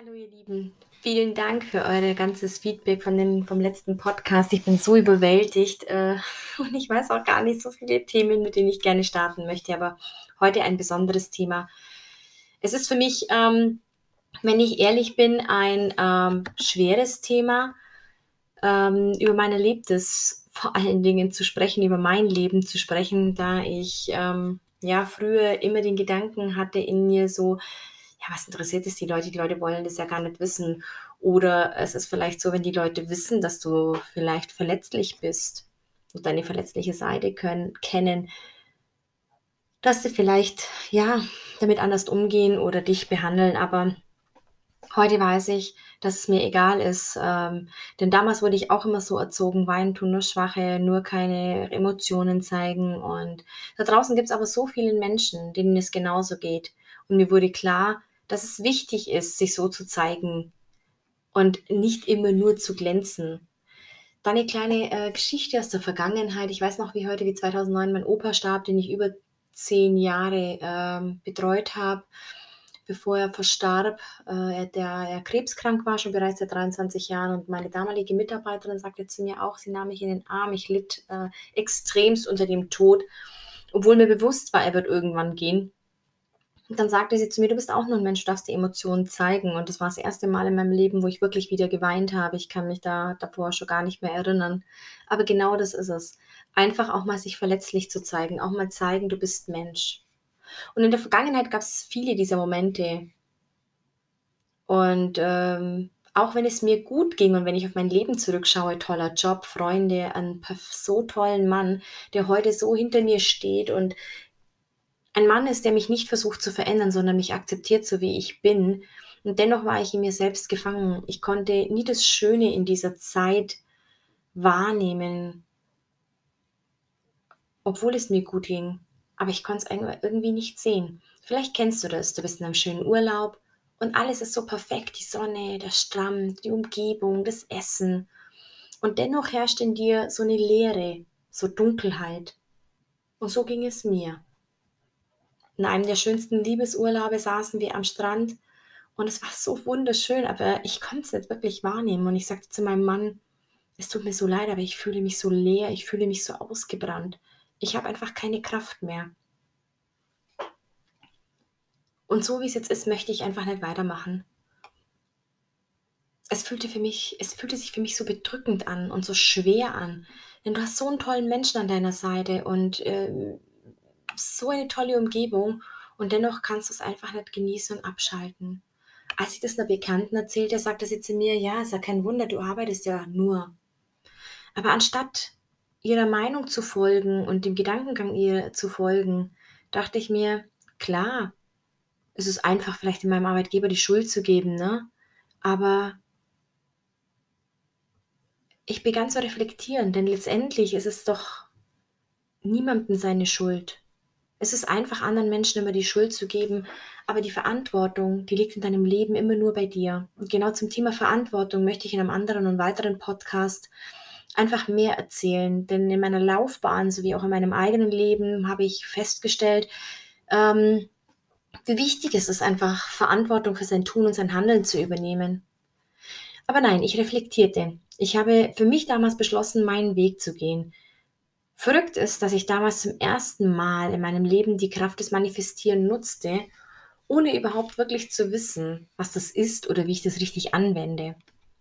Hallo ihr Lieben, vielen Dank für euer ganzes Feedback von den, vom letzten Podcast. Ich bin so überwältigt äh, und ich weiß auch gar nicht so viele Themen, mit denen ich gerne starten möchte, aber heute ein besonderes Thema. Es ist für mich, ähm, wenn ich ehrlich bin, ein ähm, schweres Thema. Ähm, über mein Erlebtes vor allen Dingen zu sprechen, über mein Leben zu sprechen, da ich ähm, ja früher immer den Gedanken hatte in mir so, ja, was interessiert es die Leute? Die Leute wollen das ja gar nicht wissen. Oder es ist vielleicht so, wenn die Leute wissen, dass du vielleicht verletzlich bist und deine verletzliche Seite können, kennen, dass sie vielleicht, ja, damit anders umgehen oder dich behandeln. Aber heute weiß ich, dass es mir egal ist. Ähm, denn damals wurde ich auch immer so erzogen, weinen tun nur Schwache, nur keine Emotionen zeigen. Und da draußen gibt es aber so viele Menschen, denen es genauso geht. Und mir wurde klar, dass es wichtig ist, sich so zu zeigen und nicht immer nur zu glänzen. Dann eine kleine äh, Geschichte aus der Vergangenheit. Ich weiß noch, wie heute, wie 2009 mein Opa starb, den ich über zehn Jahre ähm, betreut habe, bevor er verstarb. Äh, der er krebskrank war, schon bereits seit 23 Jahren. Und meine damalige Mitarbeiterin sagte zu mir auch, sie nahm mich in den Arm. Ich litt äh, extremst unter dem Tod, obwohl mir bewusst war, er wird irgendwann gehen. Und dann sagte sie zu mir, du bist auch nur ein Mensch, du darfst die Emotionen zeigen. Und das war das erste Mal in meinem Leben, wo ich wirklich wieder geweint habe. Ich kann mich da davor schon gar nicht mehr erinnern. Aber genau das ist es. Einfach auch mal sich verletzlich zu zeigen, auch mal zeigen, du bist Mensch. Und in der Vergangenheit gab es viele dieser Momente. Und ähm, auch wenn es mir gut ging und wenn ich auf mein Leben zurückschaue, toller Job, Freunde, einen so tollen Mann, der heute so hinter mir steht und ein Mann ist, der mich nicht versucht zu verändern, sondern mich akzeptiert, so wie ich bin. Und dennoch war ich in mir selbst gefangen. Ich konnte nie das Schöne in dieser Zeit wahrnehmen, obwohl es mir gut ging. Aber ich konnte es irgendwie nicht sehen. Vielleicht kennst du das. Du bist in einem schönen Urlaub und alles ist so perfekt. Die Sonne, der Strand, die Umgebung, das Essen. Und dennoch herrscht in dir so eine Leere, so Dunkelheit. Und so ging es mir. In einem der schönsten Liebesurlaube saßen wir am Strand und es war so wunderschön, aber ich konnte es nicht wirklich wahrnehmen. Und ich sagte zu meinem Mann, es tut mir so leid, aber ich fühle mich so leer, ich fühle mich so ausgebrannt. Ich habe einfach keine Kraft mehr. Und so wie es jetzt ist, möchte ich einfach nicht weitermachen. Es fühlte, für mich, es fühlte sich für mich so bedrückend an und so schwer an. Denn du hast so einen tollen Menschen an deiner Seite und äh, so eine tolle Umgebung und dennoch kannst du es einfach nicht genießen und abschalten. Als ich das einer Bekannten erzählte, sagte sie zu mir, ja, ist ja kein Wunder, du arbeitest ja nur. Aber anstatt ihrer Meinung zu folgen und dem Gedankengang ihr zu folgen, dachte ich mir, klar, es ist einfach vielleicht in meinem Arbeitgeber die Schuld zu geben, ne? Aber ich begann zu reflektieren, denn letztendlich ist es doch niemandem seine Schuld. Es ist einfach, anderen Menschen immer die Schuld zu geben, aber die Verantwortung, die liegt in deinem Leben immer nur bei dir. Und genau zum Thema Verantwortung möchte ich in einem anderen und weiteren Podcast einfach mehr erzählen. Denn in meiner Laufbahn sowie auch in meinem eigenen Leben habe ich festgestellt, ähm, wie wichtig es ist, einfach Verantwortung für sein Tun und sein Handeln zu übernehmen. Aber nein, ich reflektierte. Ich habe für mich damals beschlossen, meinen Weg zu gehen. Verrückt ist, dass ich damals zum ersten Mal in meinem Leben die Kraft des Manifestieren nutzte, ohne überhaupt wirklich zu wissen, was das ist oder wie ich das richtig anwende.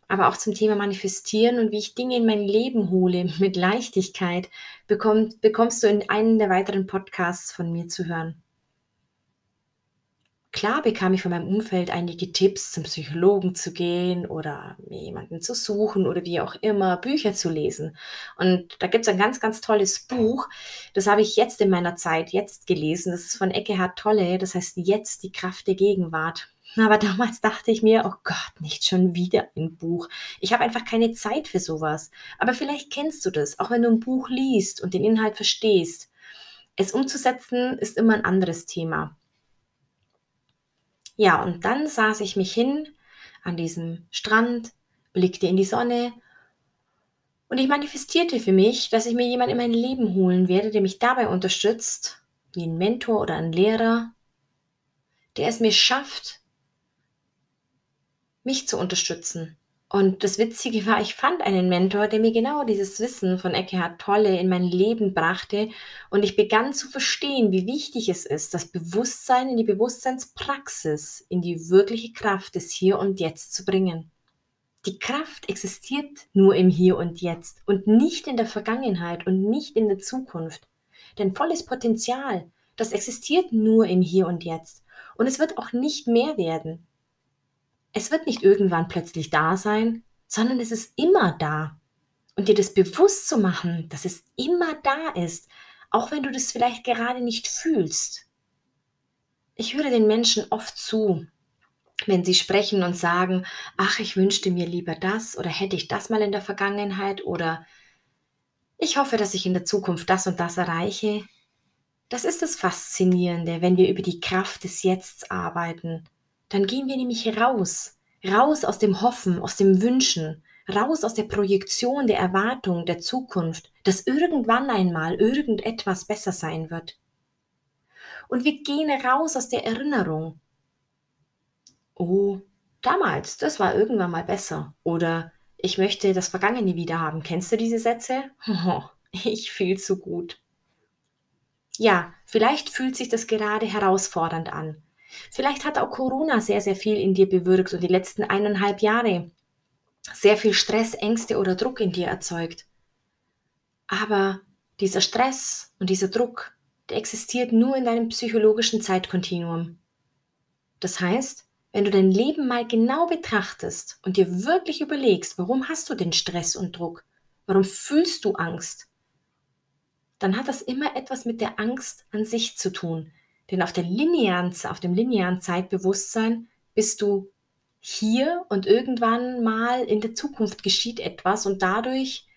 Aber auch zum Thema Manifestieren und wie ich Dinge in mein Leben hole mit Leichtigkeit, bekomm, bekommst du in einem der weiteren Podcasts von mir zu hören. Klar bekam ich von meinem Umfeld einige Tipps, zum Psychologen zu gehen oder jemanden zu suchen oder wie auch immer, Bücher zu lesen. Und da gibt es ein ganz, ganz tolles Buch, das habe ich jetzt in meiner Zeit jetzt gelesen. Das ist von Eckehard Tolle, das heißt Jetzt die Kraft der Gegenwart. Aber damals dachte ich mir, oh Gott, nicht schon wieder ein Buch. Ich habe einfach keine Zeit für sowas. Aber vielleicht kennst du das, auch wenn du ein Buch liest und den Inhalt verstehst. Es umzusetzen ist immer ein anderes Thema. Ja, und dann saß ich mich hin an diesem Strand, blickte in die Sonne und ich manifestierte für mich, dass ich mir jemand in mein Leben holen werde, der mich dabei unterstützt, wie ein Mentor oder ein Lehrer, der es mir schafft, mich zu unterstützen. Und das Witzige war, ich fand einen Mentor, der mir genau dieses Wissen von Eckhart Tolle in mein Leben brachte und ich begann zu verstehen, wie wichtig es ist, das Bewusstsein in die Bewusstseinspraxis, in die wirkliche Kraft des Hier und Jetzt zu bringen. Die Kraft existiert nur im Hier und Jetzt und nicht in der Vergangenheit und nicht in der Zukunft. Denn volles Potenzial, das existiert nur im Hier und Jetzt und es wird auch nicht mehr werden. Es wird nicht irgendwann plötzlich da sein, sondern es ist immer da. Und dir das bewusst zu machen, dass es immer da ist, auch wenn du das vielleicht gerade nicht fühlst. Ich höre den Menschen oft zu, wenn sie sprechen und sagen, ach, ich wünschte mir lieber das oder hätte ich das mal in der Vergangenheit oder ich hoffe, dass ich in der Zukunft das und das erreiche. Das ist das Faszinierende, wenn wir über die Kraft des Jetzt arbeiten dann gehen wir nämlich raus, raus aus dem Hoffen, aus dem Wünschen, raus aus der Projektion, der Erwartung, der Zukunft, dass irgendwann einmal irgendetwas besser sein wird. Und wir gehen raus aus der Erinnerung. Oh, damals, das war irgendwann mal besser. Oder ich möchte das Vergangene wieder haben. Kennst du diese Sätze? Ich fühle zu gut. Ja, vielleicht fühlt sich das gerade herausfordernd an. Vielleicht hat auch Corona sehr, sehr viel in dir bewirkt und die letzten eineinhalb Jahre sehr viel Stress, Ängste oder Druck in dir erzeugt. Aber dieser Stress und dieser Druck, der existiert nur in deinem psychologischen Zeitkontinuum. Das heißt, wenn du dein Leben mal genau betrachtest und dir wirklich überlegst, warum hast du den Stress und Druck? Warum fühlst du Angst? Dann hat das immer etwas mit der Angst an sich zu tun, denn auf, linearen, auf dem linearen Zeitbewusstsein bist du hier und irgendwann mal in der Zukunft geschieht etwas und dadurch,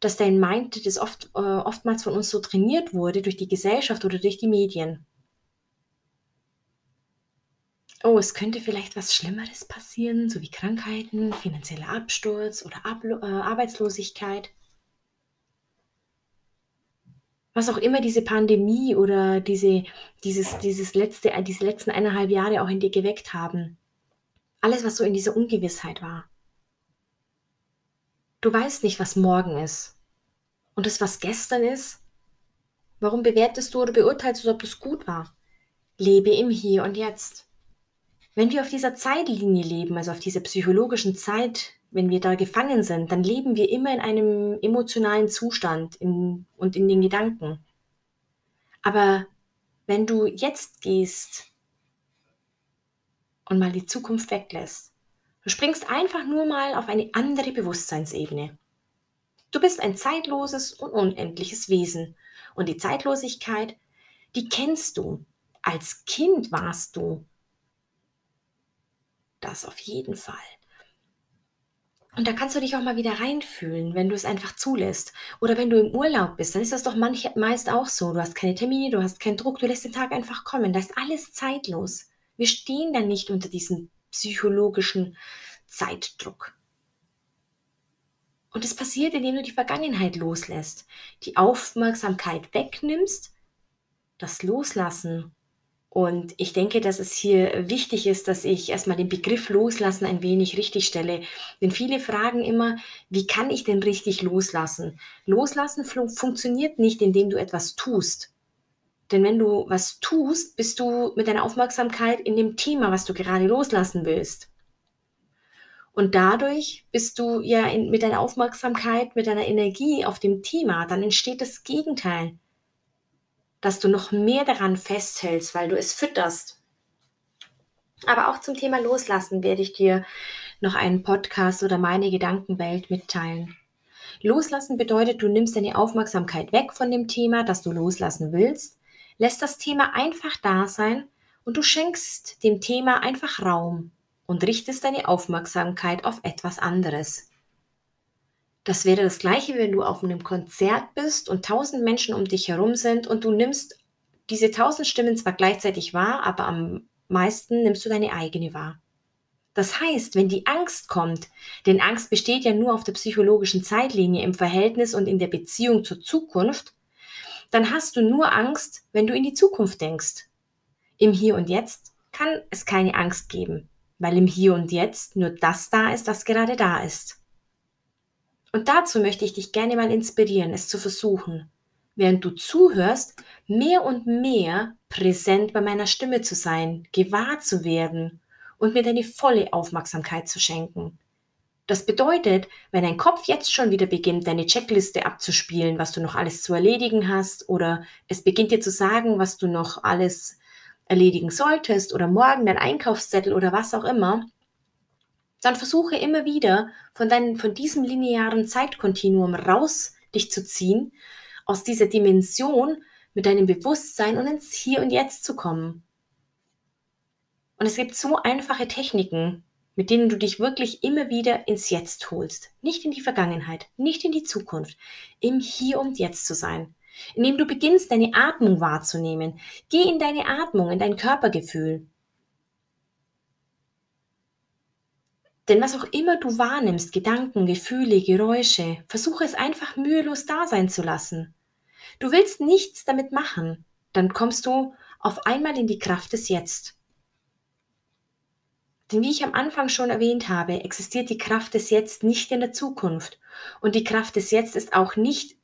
dass dein Mind, das oft, äh, oftmals von uns so trainiert wurde, durch die Gesellschaft oder durch die Medien. Oh, es könnte vielleicht was Schlimmeres passieren, so wie Krankheiten, finanzieller Absturz oder Ablo äh, Arbeitslosigkeit was auch immer diese Pandemie oder diese, dieses, dieses letzte, diese letzten eineinhalb Jahre auch in dir geweckt haben. Alles, was so in dieser Ungewissheit war. Du weißt nicht, was morgen ist. Und das, was gestern ist, warum bewertest du oder beurteilst du, ob das gut war? Lebe im Hier und Jetzt. Wenn wir auf dieser Zeitlinie leben, also auf dieser psychologischen Zeit, wenn wir da gefangen sind, dann leben wir immer in einem emotionalen Zustand in, und in den Gedanken. Aber wenn du jetzt gehst und mal die Zukunft weglässt, du springst einfach nur mal auf eine andere Bewusstseinsebene. Du bist ein zeitloses und unendliches Wesen. Und die Zeitlosigkeit, die kennst du. Als Kind warst du. Das auf jeden Fall. Und da kannst du dich auch mal wieder reinfühlen, wenn du es einfach zulässt. Oder wenn du im Urlaub bist, dann ist das doch manch, meist auch so. Du hast keine Termine, du hast keinen Druck, du lässt den Tag einfach kommen. Da ist alles zeitlos. Wir stehen dann nicht unter diesem psychologischen Zeitdruck. Und es passiert, indem du die Vergangenheit loslässt, die Aufmerksamkeit wegnimmst, das Loslassen und ich denke, dass es hier wichtig ist, dass ich erstmal den Begriff loslassen ein wenig richtig stelle. Denn viele fragen immer, wie kann ich denn richtig loslassen? Loslassen fun funktioniert nicht, indem du etwas tust. Denn wenn du was tust, bist du mit deiner Aufmerksamkeit in dem Thema, was du gerade loslassen willst. Und dadurch bist du ja in, mit deiner Aufmerksamkeit, mit deiner Energie auf dem Thema. Dann entsteht das Gegenteil dass du noch mehr daran festhältst, weil du es fütterst. Aber auch zum Thema Loslassen werde ich dir noch einen Podcast oder meine Gedankenwelt mitteilen. Loslassen bedeutet, du nimmst deine Aufmerksamkeit weg von dem Thema, das du loslassen willst, lässt das Thema einfach da sein und du schenkst dem Thema einfach Raum und richtest deine Aufmerksamkeit auf etwas anderes. Das wäre das gleiche, wenn du auf einem Konzert bist und tausend Menschen um dich herum sind und du nimmst diese tausend Stimmen zwar gleichzeitig wahr, aber am meisten nimmst du deine eigene wahr. Das heißt, wenn die Angst kommt, denn Angst besteht ja nur auf der psychologischen Zeitlinie im Verhältnis und in der Beziehung zur Zukunft, dann hast du nur Angst, wenn du in die Zukunft denkst. Im Hier und Jetzt kann es keine Angst geben. weil im Hier und Jetzt nur das da ist, was gerade da ist. Und dazu möchte ich dich gerne mal inspirieren, es zu versuchen, während du zuhörst, mehr und mehr präsent bei meiner Stimme zu sein, gewahr zu werden und mir deine volle Aufmerksamkeit zu schenken. Das bedeutet, wenn dein Kopf jetzt schon wieder beginnt, deine Checkliste abzuspielen, was du noch alles zu erledigen hast, oder es beginnt dir zu sagen, was du noch alles erledigen solltest, oder morgen dein Einkaufszettel oder was auch immer, dann versuche immer wieder von, deinem, von diesem linearen Zeitkontinuum raus dich zu ziehen, aus dieser Dimension mit deinem Bewusstsein und ins Hier und Jetzt zu kommen. Und es gibt so einfache Techniken, mit denen du dich wirklich immer wieder ins Jetzt holst. Nicht in die Vergangenheit, nicht in die Zukunft, im Hier und Jetzt zu sein. Indem du beginnst, deine Atmung wahrzunehmen. Geh in deine Atmung, in dein Körpergefühl. Denn was auch immer du wahrnimmst, Gedanken, Gefühle, Geräusche, versuche es einfach mühelos da sein zu lassen. Du willst nichts damit machen, dann kommst du auf einmal in die Kraft des Jetzt. Denn wie ich am Anfang schon erwähnt habe, existiert die Kraft des Jetzt nicht in der Zukunft. Und die Kraft des Jetzt ist auch nicht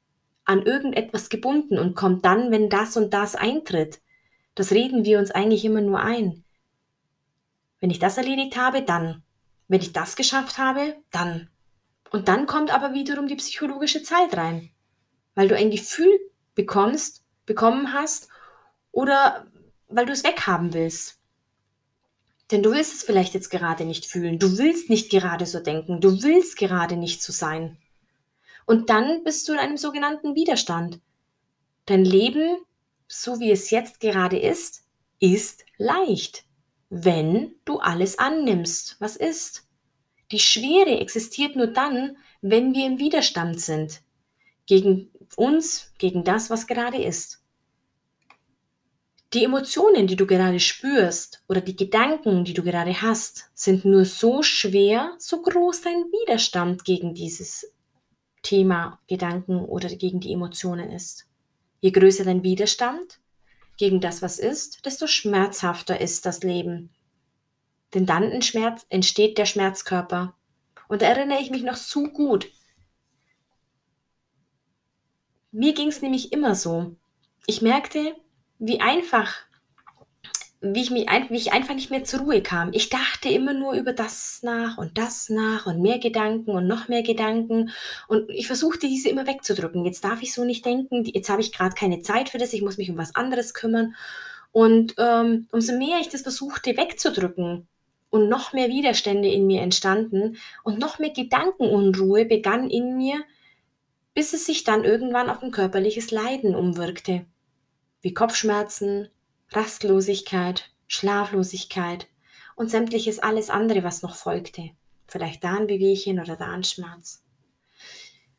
an irgendetwas gebunden und kommt dann, wenn das und das eintritt. Das reden wir uns eigentlich immer nur ein. Wenn ich das erledigt habe, dann. Wenn ich das geschafft habe, dann. Und dann kommt aber wiederum die psychologische Zeit rein. Weil du ein Gefühl bekommst, bekommen hast oder weil du es weghaben willst. Denn du willst es vielleicht jetzt gerade nicht fühlen. Du willst nicht gerade so denken. Du willst gerade nicht so sein. Und dann bist du in einem sogenannten Widerstand. Dein Leben, so wie es jetzt gerade ist, ist leicht, wenn du alles annimmst, was ist. Die Schwere existiert nur dann, wenn wir im Widerstand sind. Gegen uns, gegen das, was gerade ist. Die Emotionen, die du gerade spürst oder die Gedanken, die du gerade hast, sind nur so schwer, so groß dein Widerstand gegen dieses Thema Gedanken oder gegen die Emotionen ist. Je größer dein Widerstand gegen das, was ist, desto schmerzhafter ist das Leben. Denn dann entsteht der Schmerzkörper. Und da erinnere ich mich noch so gut. Mir ging es nämlich immer so. Ich merkte, wie einfach, wie ich, mich, wie ich einfach nicht mehr zur Ruhe kam. Ich dachte immer nur über das nach und das nach und mehr Gedanken und noch mehr Gedanken. Und ich versuchte diese immer wegzudrücken. Jetzt darf ich so nicht denken, jetzt habe ich gerade keine Zeit für das, ich muss mich um was anderes kümmern. Und ähm, umso mehr ich das versuchte wegzudrücken und noch mehr Widerstände in mir entstanden und noch mehr Gedankenunruhe begann in mir, bis es sich dann irgendwann auf ein körperliches Leiden umwirkte wie Kopfschmerzen, Rastlosigkeit, Schlaflosigkeit und sämtliches alles andere, was noch folgte. Vielleicht da ein Wehwehchen oder da ein Schmerz.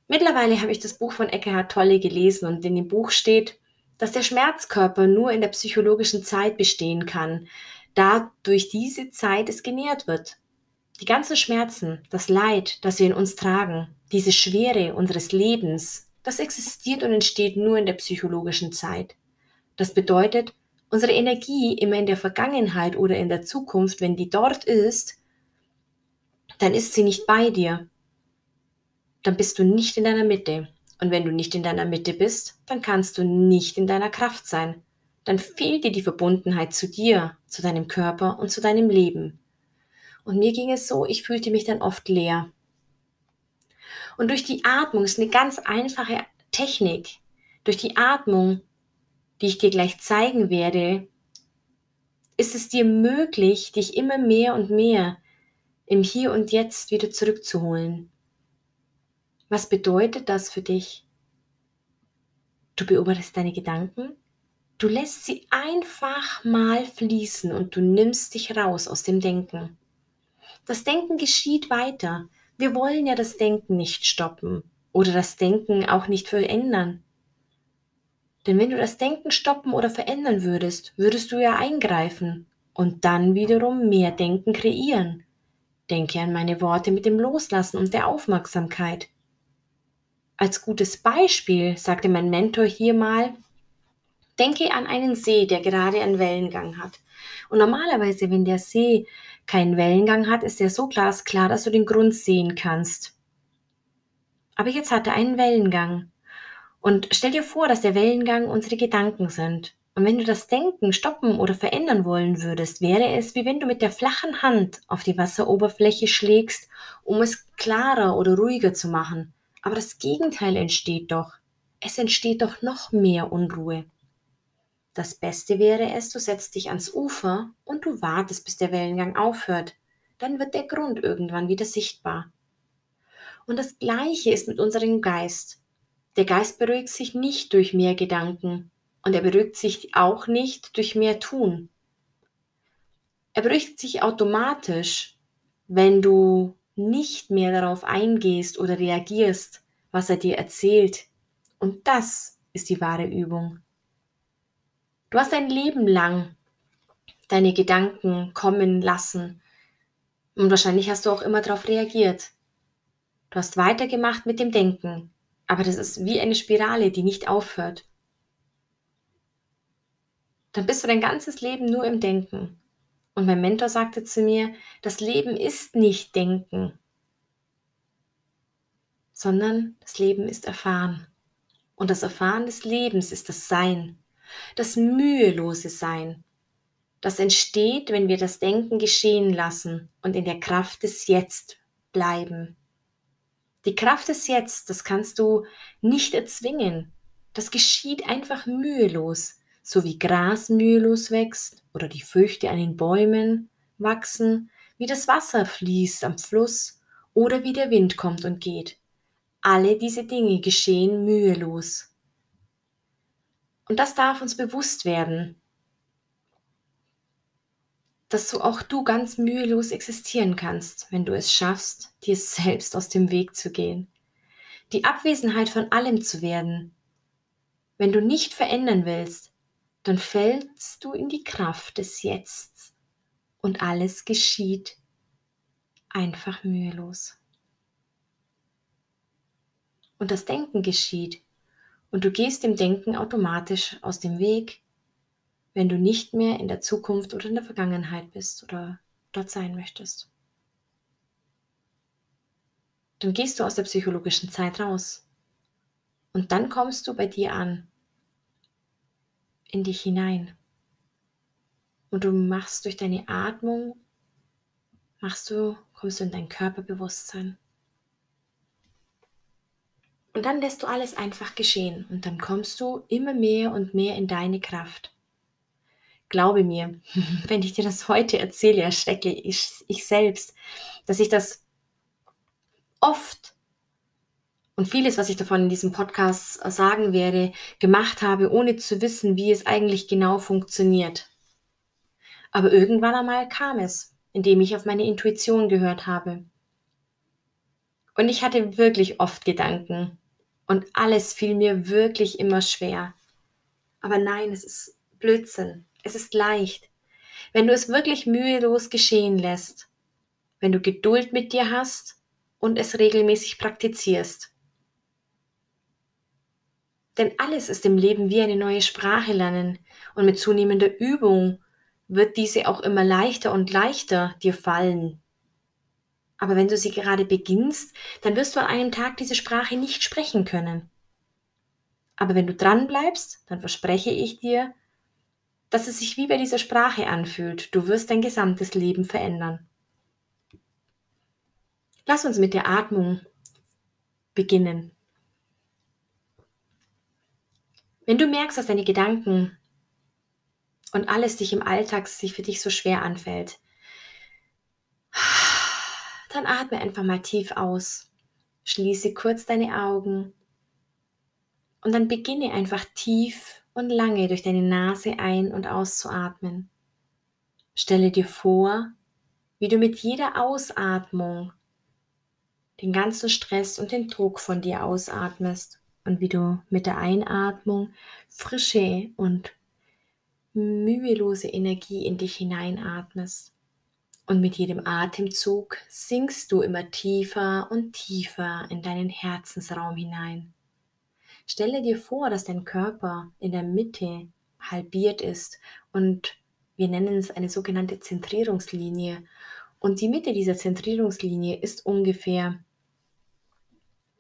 Mittlerweile habe ich das Buch von Eckhard Tolle gelesen und in dem Buch steht, dass der Schmerzkörper nur in der psychologischen Zeit bestehen kann, da durch diese Zeit es genährt wird. Die ganzen Schmerzen, das Leid, das wir in uns tragen, diese Schwere unseres Lebens, das existiert und entsteht nur in der psychologischen Zeit. Das bedeutet, unsere Energie immer in der Vergangenheit oder in der Zukunft, wenn die dort ist, dann ist sie nicht bei dir. Dann bist du nicht in deiner Mitte. Und wenn du nicht in deiner Mitte bist, dann kannst du nicht in deiner Kraft sein. Dann fehlt dir die Verbundenheit zu dir, zu deinem Körper und zu deinem Leben. Und mir ging es so, ich fühlte mich dann oft leer. Und durch die Atmung ist eine ganz einfache Technik. Durch die Atmung die ich dir gleich zeigen werde, ist es dir möglich, dich immer mehr und mehr im Hier und Jetzt wieder zurückzuholen. Was bedeutet das für dich? Du beobachtest deine Gedanken, du lässt sie einfach mal fließen und du nimmst dich raus aus dem Denken. Das Denken geschieht weiter. Wir wollen ja das Denken nicht stoppen oder das Denken auch nicht verändern. Denn wenn du das Denken stoppen oder verändern würdest, würdest du ja eingreifen und dann wiederum mehr Denken kreieren. Denke an meine Worte mit dem Loslassen und der Aufmerksamkeit. Als gutes Beispiel sagte mein Mentor hier mal, denke an einen See, der gerade einen Wellengang hat. Und normalerweise, wenn der See keinen Wellengang hat, ist er so glasklar, dass du den Grund sehen kannst. Aber jetzt hat er einen Wellengang. Und stell dir vor, dass der Wellengang unsere Gedanken sind. Und wenn du das Denken stoppen oder verändern wollen würdest, wäre es, wie wenn du mit der flachen Hand auf die Wasseroberfläche schlägst, um es klarer oder ruhiger zu machen. Aber das Gegenteil entsteht doch. Es entsteht doch noch mehr Unruhe. Das Beste wäre es, du setzt dich ans Ufer und du wartest, bis der Wellengang aufhört. Dann wird der Grund irgendwann wieder sichtbar. Und das Gleiche ist mit unserem Geist. Der Geist beruhigt sich nicht durch mehr Gedanken und er beruhigt sich auch nicht durch mehr Tun. Er beruhigt sich automatisch, wenn du nicht mehr darauf eingehst oder reagierst, was er dir erzählt. Und das ist die wahre Übung. Du hast dein Leben lang deine Gedanken kommen lassen. Und wahrscheinlich hast du auch immer darauf reagiert. Du hast weitergemacht mit dem Denken. Aber das ist wie eine Spirale, die nicht aufhört. Dann bist du dein ganzes Leben nur im Denken. Und mein Mentor sagte zu mir, das Leben ist nicht Denken, sondern das Leben ist Erfahren. Und das Erfahren des Lebens ist das Sein das mühelose Sein. Das entsteht, wenn wir das Denken geschehen lassen und in der Kraft des Jetzt bleiben. Die Kraft des Jetzt, das kannst du nicht erzwingen. Das geschieht einfach mühelos, so wie Gras mühelos wächst oder die Früchte an den Bäumen wachsen, wie das Wasser fließt am Fluss oder wie der Wind kommt und geht. Alle diese Dinge geschehen mühelos. Und das darf uns bewusst werden, dass so auch du ganz mühelos existieren kannst, wenn du es schaffst, dir selbst aus dem Weg zu gehen. Die Abwesenheit von allem zu werden. Wenn du nicht verändern willst, dann fällst du in die Kraft des Jetzt und alles geschieht einfach mühelos. Und das Denken geschieht und du gehst dem Denken automatisch aus dem Weg, wenn du nicht mehr in der Zukunft oder in der Vergangenheit bist oder dort sein möchtest. Dann gehst du aus der psychologischen Zeit raus und dann kommst du bei dir an, in dich hinein. Und du machst durch deine Atmung, machst du, kommst du in dein Körperbewusstsein. Und dann lässt du alles einfach geschehen und dann kommst du immer mehr und mehr in deine Kraft. Glaube mir, wenn ich dir das heute erzähle, erschrecke ich, ich selbst, dass ich das oft und vieles, was ich davon in diesem Podcast sagen werde, gemacht habe, ohne zu wissen, wie es eigentlich genau funktioniert. Aber irgendwann einmal kam es, indem ich auf meine Intuition gehört habe. Und ich hatte wirklich oft Gedanken, und alles fiel mir wirklich immer schwer. Aber nein, es ist Blödsinn. Es ist leicht. Wenn du es wirklich mühelos geschehen lässt, wenn du Geduld mit dir hast und es regelmäßig praktizierst. Denn alles ist im Leben wie eine neue Sprache lernen und mit zunehmender Übung wird diese auch immer leichter und leichter dir fallen. Aber wenn du sie gerade beginnst, dann wirst du an einem Tag diese Sprache nicht sprechen können. Aber wenn du dran bleibst, dann verspreche ich dir, dass es sich wie bei dieser Sprache anfühlt. Du wirst dein gesamtes Leben verändern. Lass uns mit der Atmung beginnen. Wenn du merkst, dass deine Gedanken und alles dich im Alltag sich für dich so schwer anfällt, dann atme einfach mal tief aus. Schließe kurz deine Augen und dann beginne einfach tief und lange durch deine Nase ein- und auszuatmen. Stelle dir vor, wie du mit jeder Ausatmung den ganzen Stress und den Druck von dir ausatmest und wie du mit der Einatmung frische und mühelose Energie in dich hineinatmest. Und mit jedem Atemzug sinkst du immer tiefer und tiefer in deinen Herzensraum hinein. Stelle dir vor, dass dein Körper in der Mitte halbiert ist und wir nennen es eine sogenannte Zentrierungslinie Und die Mitte dieser Zentrierungslinie ist ungefähr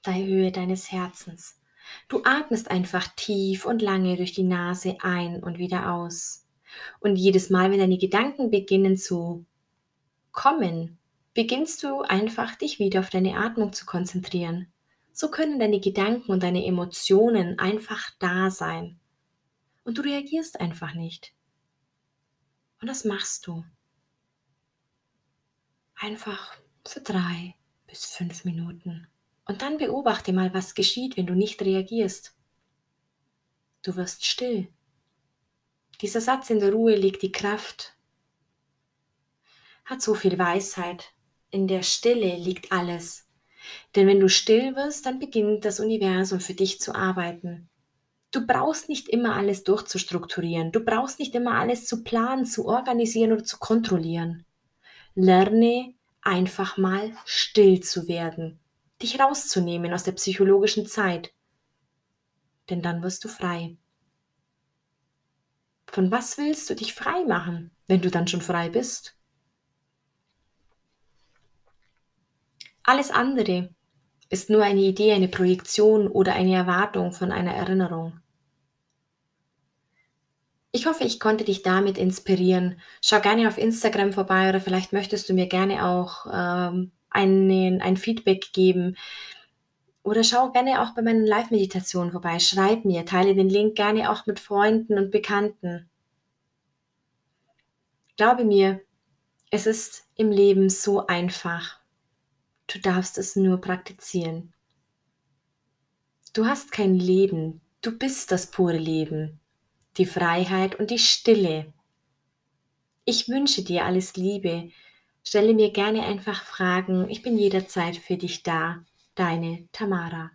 die Höhe deines Herzens. Du atmest einfach tief und lange durch die Nase ein und wieder aus. Und jedes Mal, wenn deine Gedanken beginnen zu kommen, beginnst du einfach dich wieder auf deine Atmung zu konzentrieren. So können deine Gedanken und deine Emotionen einfach da sein. Und du reagierst einfach nicht. Und das machst du. Einfach für drei bis fünf Minuten. Und dann beobachte mal, was geschieht, wenn du nicht reagierst. Du wirst still. Dieser Satz in der Ruhe liegt die Kraft, hat so viel Weisheit. In der Stille liegt alles. Denn wenn du still wirst, dann beginnt das Universum für dich zu arbeiten. Du brauchst nicht immer alles durchzustrukturieren. Du brauchst nicht immer alles zu planen, zu organisieren oder zu kontrollieren. Lerne einfach mal still zu werden, dich rauszunehmen aus der psychologischen Zeit. Denn dann wirst du frei. Von was willst du dich frei machen, wenn du dann schon frei bist? Alles andere ist nur eine Idee, eine Projektion oder eine Erwartung von einer Erinnerung. Ich hoffe, ich konnte dich damit inspirieren. Schau gerne auf Instagram vorbei oder vielleicht möchtest du mir gerne auch ähm, einen, ein Feedback geben. Oder schau gerne auch bei meinen Live-Meditationen vorbei. Schreib mir, teile den Link gerne auch mit Freunden und Bekannten. Glaube mir, es ist im Leben so einfach. Du darfst es nur praktizieren. Du hast kein Leben, du bist das pure Leben die Freiheit und die Stille. Ich wünsche dir alles Liebe. Stelle mir gerne einfach Fragen. Ich bin jederzeit für dich da. Deine Tamara.